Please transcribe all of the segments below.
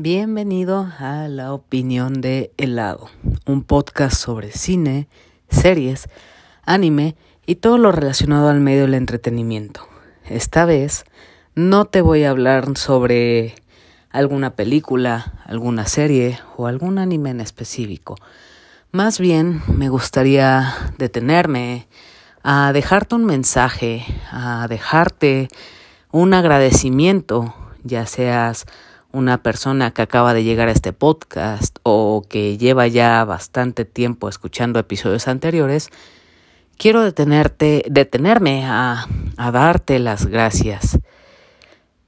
Bienvenido a La Opinión de Helado, un podcast sobre cine, series, anime y todo lo relacionado al medio del entretenimiento. Esta vez no te voy a hablar sobre alguna película, alguna serie o algún anime en específico. Más bien me gustaría detenerme a dejarte un mensaje, a dejarte un agradecimiento, ya seas una persona que acaba de llegar a este podcast o que lleva ya bastante tiempo escuchando episodios anteriores, quiero detenerte, detenerme a, a darte las gracias.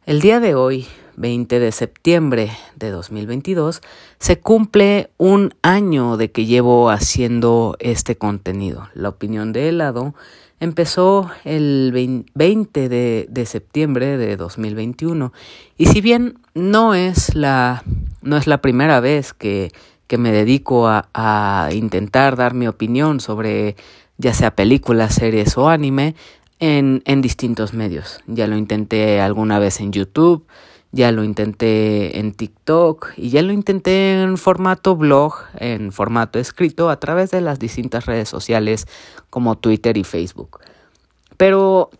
El día de hoy, 20 de septiembre de 2022, se cumple un año de que llevo haciendo este contenido. La opinión de helado empezó el 20 de, septiembre de 2021 y si bien no es la, no es la primera vez que, que me dedico a, a, intentar dar mi opinión sobre ya sea películas, series o anime en, en distintos medios. Ya lo intenté alguna vez en YouTube, ya lo intenté en TikTok y ya lo intenté en formato blog, en formato escrito a través de las distintas redes sociales como Twitter y Facebook. Pero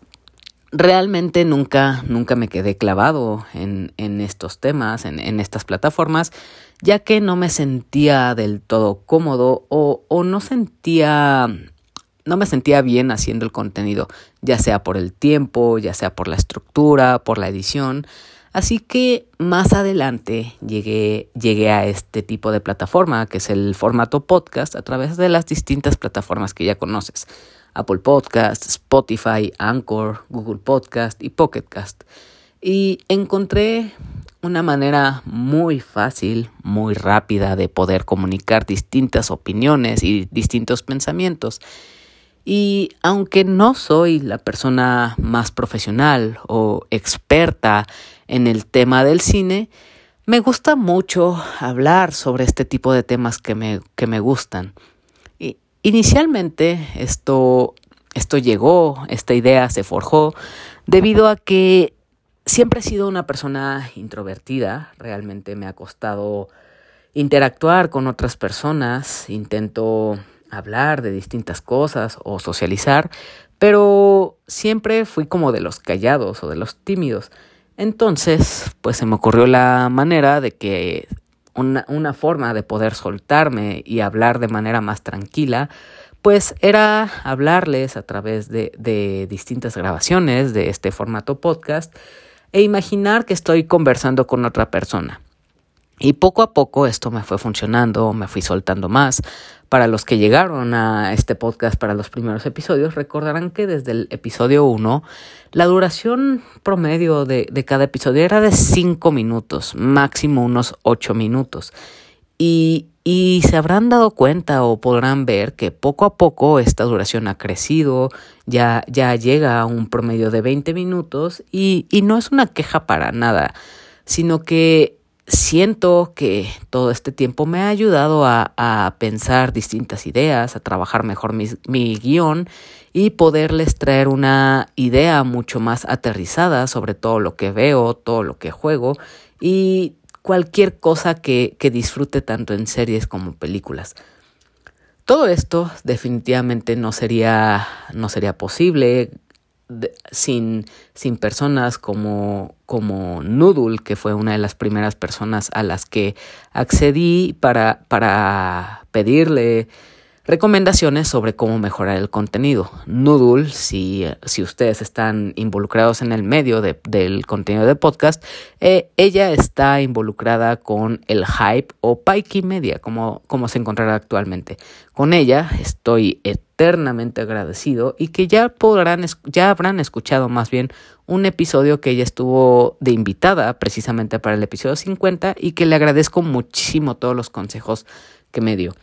realmente nunca, nunca me quedé clavado en, estos temas, en, en, estas plataformas, ya que no me sentía del todo cómodo o, o no sentía no me sentía bien haciendo el contenido, ya sea por el tiempo, ya sea por la estructura, por la edición. Así que más adelante llegué, llegué a este tipo de plataforma, que es el formato podcast, a través de las distintas plataformas que ya conoces. Apple Podcast, Spotify, Anchor, Google Podcast y Pocket Cast. Y encontré una manera muy fácil, muy rápida de poder comunicar distintas opiniones y distintos pensamientos. Y aunque no soy la persona más profesional o experta en el tema del cine, me gusta mucho hablar sobre este tipo de temas que me, que me gustan. Y inicialmente esto, esto llegó, esta idea se forjó debido a que siempre he sido una persona introvertida, realmente me ha costado interactuar con otras personas, intento hablar de distintas cosas o socializar, pero siempre fui como de los callados o de los tímidos. Entonces, pues se me ocurrió la manera de que una, una forma de poder soltarme y hablar de manera más tranquila, pues era hablarles a través de, de distintas grabaciones de este formato podcast e imaginar que estoy conversando con otra persona. Y poco a poco esto me fue funcionando, me fui soltando más. Para los que llegaron a este podcast para los primeros episodios, recordarán que desde el episodio 1, la duración promedio de, de cada episodio era de 5 minutos, máximo unos 8 minutos. Y, y se habrán dado cuenta o podrán ver que poco a poco esta duración ha crecido, ya, ya llega a un promedio de 20 minutos y, y no es una queja para nada, sino que siento que todo este tiempo me ha ayudado a, pensar distintas ideas, a trabajar mejor mi, mi, guion y poderles traer una idea mucho más aterrizada sobre todo lo que veo, todo lo que juego y cualquier cosa que, que disfrute tanto en series como películas. Todo esto definitivamente no sería, no sería posible sin, sin personas como, como Noodle, que fue una de las primeras personas a las que accedí para, para pedirle recomendaciones sobre cómo mejorar el contenido. Noodle, si, si ustedes están involucrados en el medio de, del contenido de podcast, eh, ella está involucrada con el hype o Pikey Media, como, como se encontrará actualmente. Con ella estoy eternamente agradecido y que ya podrán, ya habrán escuchado más bien un episodio que ella estuvo de invitada precisamente para el episodio 50 y que le agradezco muchísimo todos los consejos que me dio.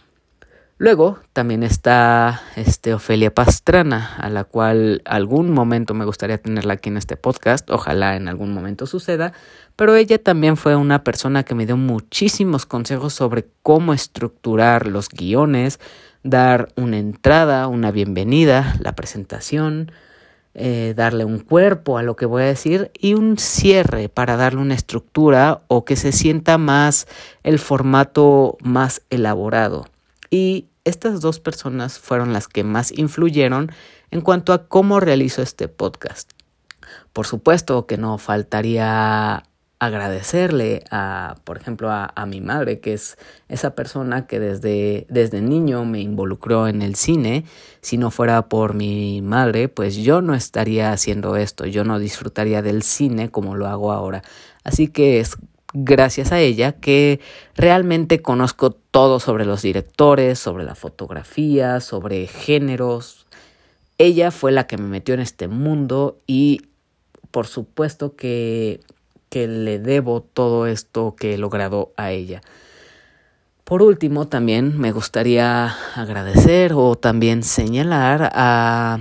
Luego también está este, Ofelia Pastrana, a la cual algún momento me gustaría tenerla aquí en este podcast, ojalá en algún momento suceda, pero ella también fue una persona que me dio muchísimos consejos sobre cómo estructurar los guiones, dar una entrada, una bienvenida, la presentación, eh, darle un cuerpo a lo que voy a decir y un cierre para darle una estructura o que se sienta más el formato más elaborado. Y estas dos personas fueron las que más influyeron en cuanto a cómo realizo este podcast. Por supuesto que no faltaría agradecerle a, por ejemplo, a, mi madre, que es esa persona que desde, desde niño me involucró en el cine. Si no fuera por mi madre, pues yo no estaría haciendo esto, yo no disfrutaría del cine como lo hago ahora. Así que es gracias a ella que realmente conozco todo sobre los directores, sobre la fotografía, sobre géneros. Ella fue la que me metió en este mundo y por supuesto que que le debo todo esto que he logrado a ella. Por último, también me gustaría agradecer o también señalar a,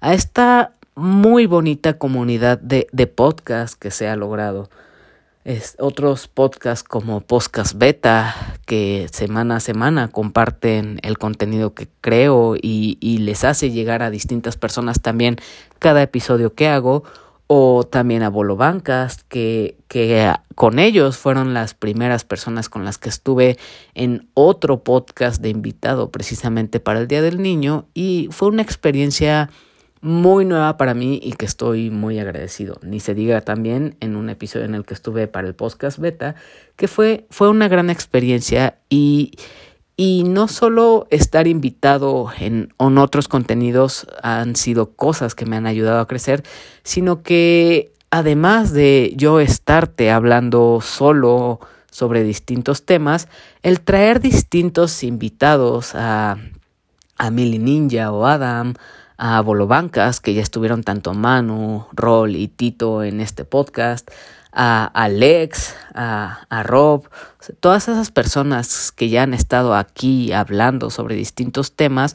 a esta muy bonita comunidad de, de podcast que se ha logrado. Es, otros podcasts como Podcast Beta, que semana a semana comparten el contenido que creo y, y les hace llegar a distintas personas también cada episodio que hago o también a Bolo Bancas, que, que con ellos fueron las primeras personas con las que estuve en otro podcast de invitado precisamente para el Día del Niño y fue una experiencia muy nueva para mí y que estoy muy agradecido. Ni se diga también en un episodio en el que estuve para el podcast beta, que fue, fue una gran experiencia y y no solo estar invitado en, otros contenidos han sido cosas que me han ayudado a crecer, sino que además de yo estarte hablando solo sobre distintos temas, el traer distintos invitados a, a Mili Ninja o Adam, a Bolobancas, que ya estuvieron tanto Manu, Rol y Tito en este podcast, a Alex, a, Rob, todas esas personas que ya han estado aquí hablando sobre distintos temas,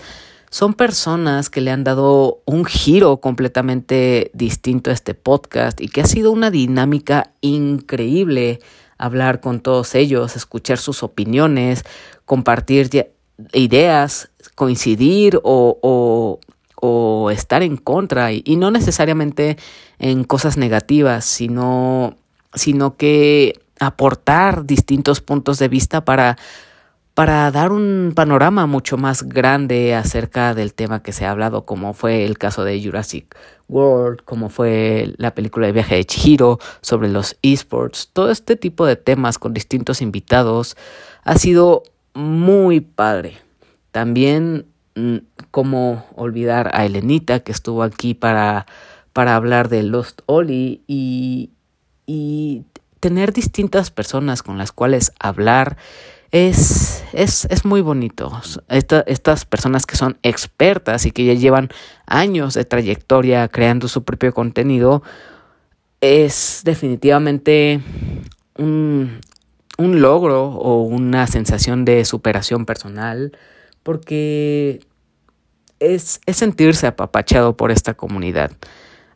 son personas que le han dado un giro completamente distinto a este podcast y que ha sido una dinámica increíble hablar con todos ellos, escuchar sus opiniones, compartir ideas, coincidir o, o estar en contra y, no necesariamente en cosas negativas, sino sino que aportar distintos puntos de vista para, para dar un panorama mucho más grande acerca del tema que se ha hablado, como fue el caso de Jurassic World, como fue la película de viaje de Chihiro, sobre los esports, todo este tipo de temas con distintos invitados ha sido muy padre. También, mm, como olvidar a Elenita, que estuvo aquí para, para hablar de Lost Oli y, y tener distintas personas con las cuales hablar es, es, es muy bonito. estas personas que son expertas y que ya llevan años de trayectoria creando su propio contenido, es definitivamente un, un logro o una sensación de superación personal porque es, es sentirse apapachado por esta comunidad.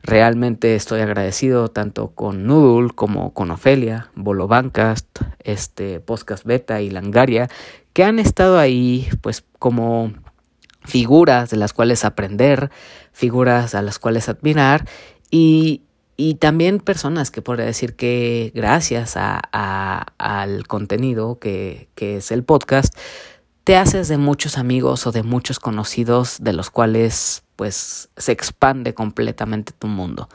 Realmente estoy agradecido tanto con Noodle como con Ofelia, Bolobancast, este, Podcast Beta y Langaria, que han estado ahí pues como figuras de las cuales aprender, figuras a las cuales admirar y, y también personas que podría decir que gracias a, al contenido que, que es el podcast, te haces de muchos amigos o de muchos conocidos de los cuales pues se expande completamente tu mundo.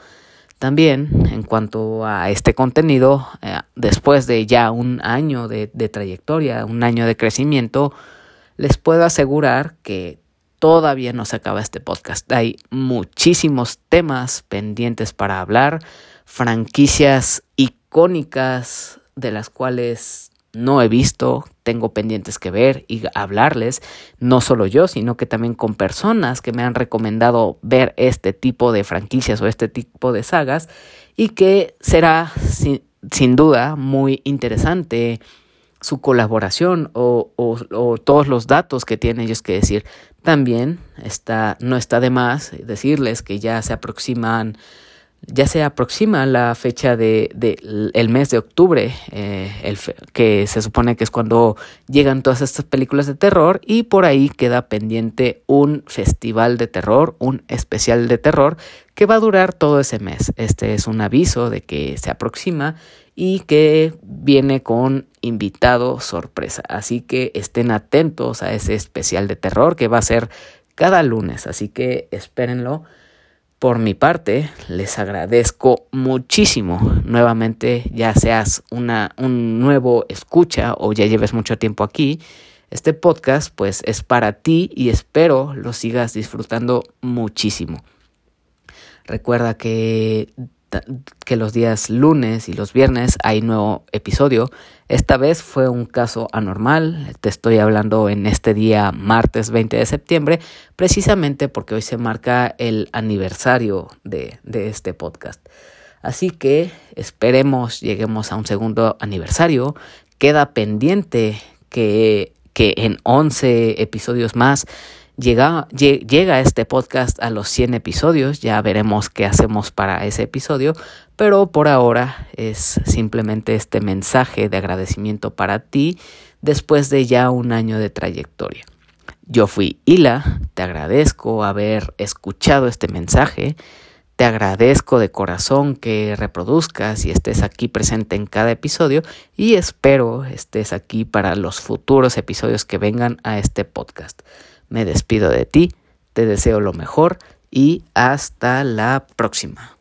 También en cuanto a este contenido, eh, después de ya un año de, de trayectoria, un año de crecimiento, les puedo asegurar que todavía no se acaba este podcast. Hay muchísimos temas pendientes para hablar, franquicias icónicas de las cuales no he visto, tengo pendientes que ver y hablarles, no solo yo, sino que también con personas que me han recomendado ver este tipo de franquicias o este tipo de sagas y que será sin, duda muy interesante su colaboración o, o, todos los datos que tienen ellos que decir. También está, no está de más decirles que ya se aproximan ya se aproxima la fecha de, el mes de octubre, eh, que se supone que es cuando llegan todas estas películas de terror y por ahí queda pendiente un festival de terror, un especial de terror que va a durar todo ese mes. Este es un aviso de que se aproxima y que viene con invitado sorpresa. Así que estén atentos a ese especial de terror que va a ser cada lunes, así que espérenlo. Por mi parte, les agradezco muchísimo. Nuevamente, ya seas una, un nuevo escucha o ya lleves mucho tiempo aquí, este podcast pues es para ti y espero lo sigas disfrutando muchísimo. Recuerda que que los días lunes y los viernes hay nuevo episodio. Esta vez fue un caso anormal. Te estoy hablando en este día martes 20 de septiembre, precisamente porque hoy se marca el aniversario de, de este podcast. Así que esperemos lleguemos a un segundo aniversario. Queda pendiente que, que en 11 episodios más Llega, llega este podcast a los 100 episodios, ya veremos qué hacemos para ese episodio, pero por ahora es simplemente este mensaje de agradecimiento para ti después de ya un año de trayectoria. Yo fui Hila, te agradezco haber escuchado este mensaje, te agradezco de corazón que reproduzcas y estés aquí presente en cada episodio y espero estés aquí para los futuros episodios que vengan a este podcast. Me despido de ti, te deseo lo mejor y hasta la próxima.